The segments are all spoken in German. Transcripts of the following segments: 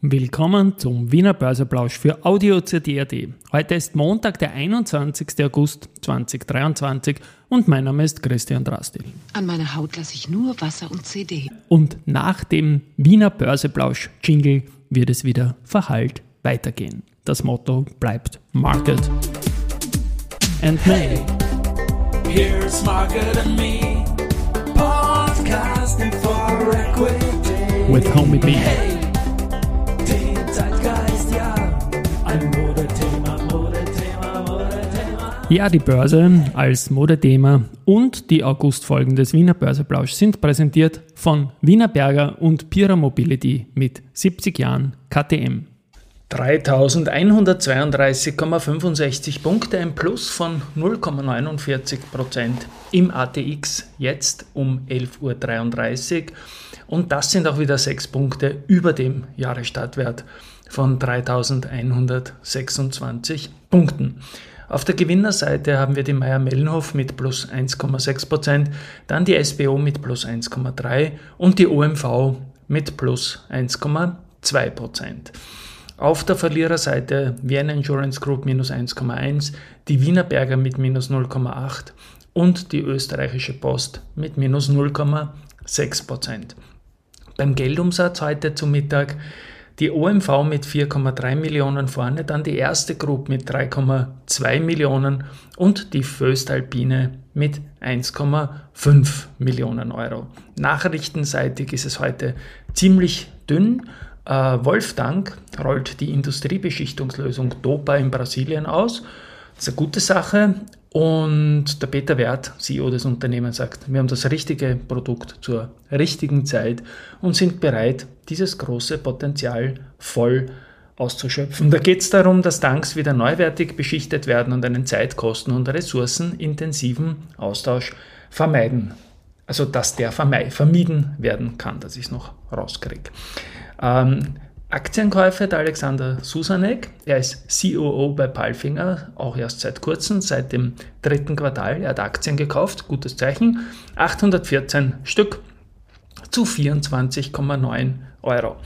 Willkommen zum Wiener Börseplausch für Audio CD.at. Heute ist Montag, der 21. August 2023 und mein Name ist Christian Drastil. An meiner Haut lasse ich nur Wasser und CD. Und nach dem Wiener Börseplausch-Jingle wird es wieder verhallt weitergehen. Das Motto bleibt Market and Me. Here's Market and Me, podcasting for equity. With Homie B. Hey, Ja, die Börse als Modethema und die Augustfolgen des Wiener Börseplausch sind präsentiert von Wiener Berger und Pira Mobility mit 70 Jahren KTM. 3132,65 Punkte, ein Plus von 0,49% im ATX jetzt um 11.33 Uhr. Und das sind auch wieder 6 Punkte über dem Jahresstartwert von 3126 Punkten. Auf der Gewinnerseite haben wir die Meier-Mellenhof mit plus 1,6%, dann die SBO mit plus 1,3% und die OMV mit plus 1,2%. Auf der Verliererseite Vienna Insurance Group minus 1,1, die Wiener Berger mit minus 0,8% und die österreichische Post mit minus 0,6% Beim Geldumsatz heute zum Mittag die OMV mit 4,3 Millionen vorne, dann die erste Group mit 3,2 Millionen und die Föstalpine mit 1,5 Millionen Euro. Nachrichtenseitig ist es heute ziemlich dünn. Äh, Wolfgang rollt die Industriebeschichtungslösung DOPA in Brasilien aus. Das ist eine gute Sache. Und der Peter Wert, CEO des Unternehmens, sagt, wir haben das richtige Produkt zur richtigen Zeit und sind bereit, dieses große Potenzial voll auszuschöpfen. Da geht es darum, dass Tanks wieder neuwertig beschichtet werden und einen zeitkosten- und ressourcenintensiven Austausch vermeiden. Also dass der vermieden werden kann, dass ich es noch rauskriege. Ähm, Aktienkäufe der Alexander Susanek. Er ist COO bei Palfinger, auch erst seit kurzem, seit dem dritten Quartal. Er hat Aktien gekauft, gutes Zeichen. 814 Stück zu 24,9 Euro.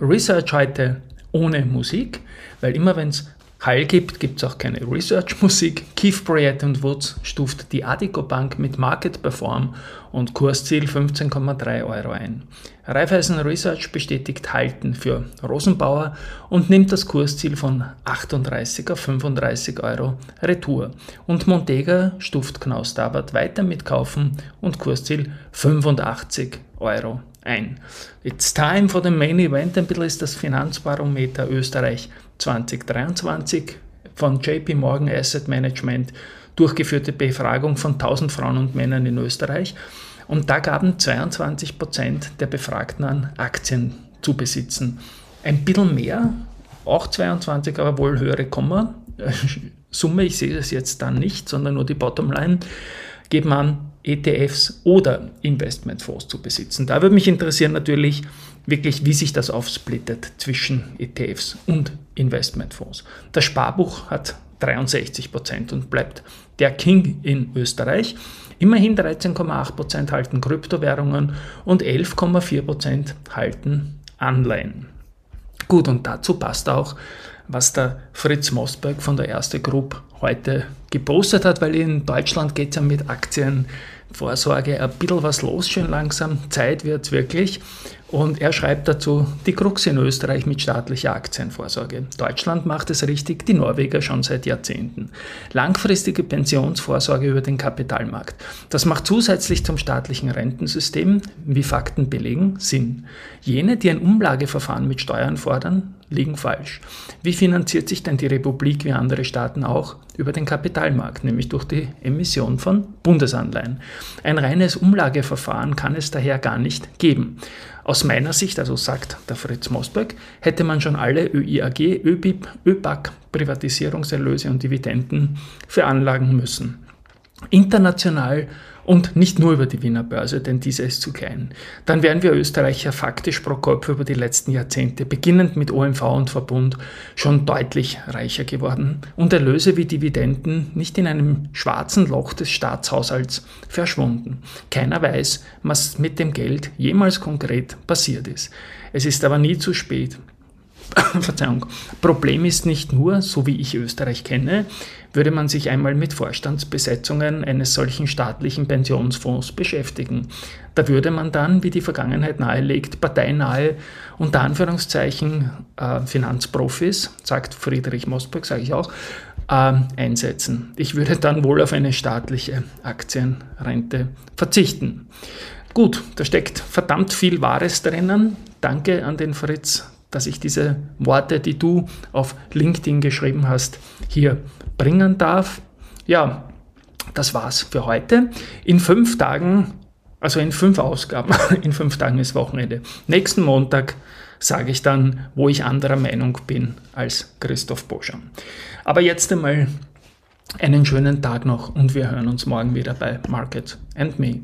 Research heute ohne Musik, weil immer wenn es Hall gibt, gibt es auch keine Research-Musik. Keith Bryant und Woods stuft die Adico Bank mit Market Perform und Kursziel 15,3 Euro ein. Raiffeisen Research bestätigt Halten für Rosenbauer und nimmt das Kursziel von 38 auf 35 Euro Retour. Und Montega stuft Knaus Dabert weiter mit Kaufen und Kursziel 85 Euro ein. It's time for the main event. Ein bisschen ist das Finanzbarometer Österreich 2023 von JP Morgan Asset Management durchgeführte Befragung von 1000 Frauen und Männern in Österreich. Und da gaben 22 Prozent der Befragten an, Aktien zu besitzen. Ein bisschen mehr, auch 22, aber wohl höhere Komma. Summe, ich sehe das jetzt dann nicht, sondern nur die Bottomline, geben an, ETFs oder Investmentfonds zu besitzen. Da würde mich interessieren natürlich wirklich, wie sich das aufsplittet zwischen ETFs und Investmentfonds. Das Sparbuch hat 63 Prozent und bleibt der King in Österreich. Immerhin 13,8 Prozent halten Kryptowährungen und 11,4 Prozent halten Anleihen. Gut, und dazu passt auch, was der Fritz Mosberg von der Erste Group heute gepostet hat, weil in Deutschland geht es ja mit Aktienvorsorge ein bisschen was los, schön langsam. Zeit wird wirklich. Und er schreibt dazu, die Krux in Österreich mit staatlicher Aktienvorsorge. Deutschland macht es richtig, die Norweger schon seit Jahrzehnten. Langfristige Pensionsvorsorge über den Kapitalmarkt. Das macht zusätzlich zum staatlichen Rentensystem, wie Fakten belegen, Sinn. Jene, die ein Umlageverfahren mit Steuern fordern, liegen falsch. Wie finanziert sich denn die Republik wie andere Staaten auch? Über den Kapitalmarkt, nämlich durch die Emission von Bundesanleihen. Ein reines Umlageverfahren kann es daher gar nicht geben. Aus meiner Sicht, also sagt der Fritz Mosberg, hätte man schon alle ÖIAG, ÖBIP, ÖBAG Privatisierungserlöse und Dividenden veranlagen müssen. International und nicht nur über die Wiener Börse, denn diese ist zu klein. Dann wären wir Österreicher faktisch pro Kopf über die letzten Jahrzehnte, beginnend mit OMV und Verbund, schon deutlich reicher geworden und Erlöse wie Dividenden nicht in einem schwarzen Loch des Staatshaushalts verschwunden. Keiner weiß, was mit dem Geld jemals konkret passiert ist. Es ist aber nie zu spät. Verzeihung. Problem ist nicht nur, so wie ich Österreich kenne, würde man sich einmal mit Vorstandsbesetzungen eines solchen staatlichen Pensionsfonds beschäftigen. Da würde man dann, wie die Vergangenheit nahelegt, parteinahe, unter Anführungszeichen, äh, Finanzprofis, sagt Friedrich Mosberg, sage ich auch, äh, einsetzen. Ich würde dann wohl auf eine staatliche Aktienrente verzichten. Gut, da steckt verdammt viel Wahres drinnen. Danke an den Fritz, dass ich diese Worte, die du auf LinkedIn geschrieben hast, hier bringen darf. Ja, das war's für heute. In fünf Tagen, also in fünf Ausgaben, in fünf Tagen ist Wochenende. Nächsten Montag sage ich dann, wo ich anderer Meinung bin als Christoph Boscham. Aber jetzt einmal einen schönen Tag noch und wir hören uns morgen wieder bei Market and Me.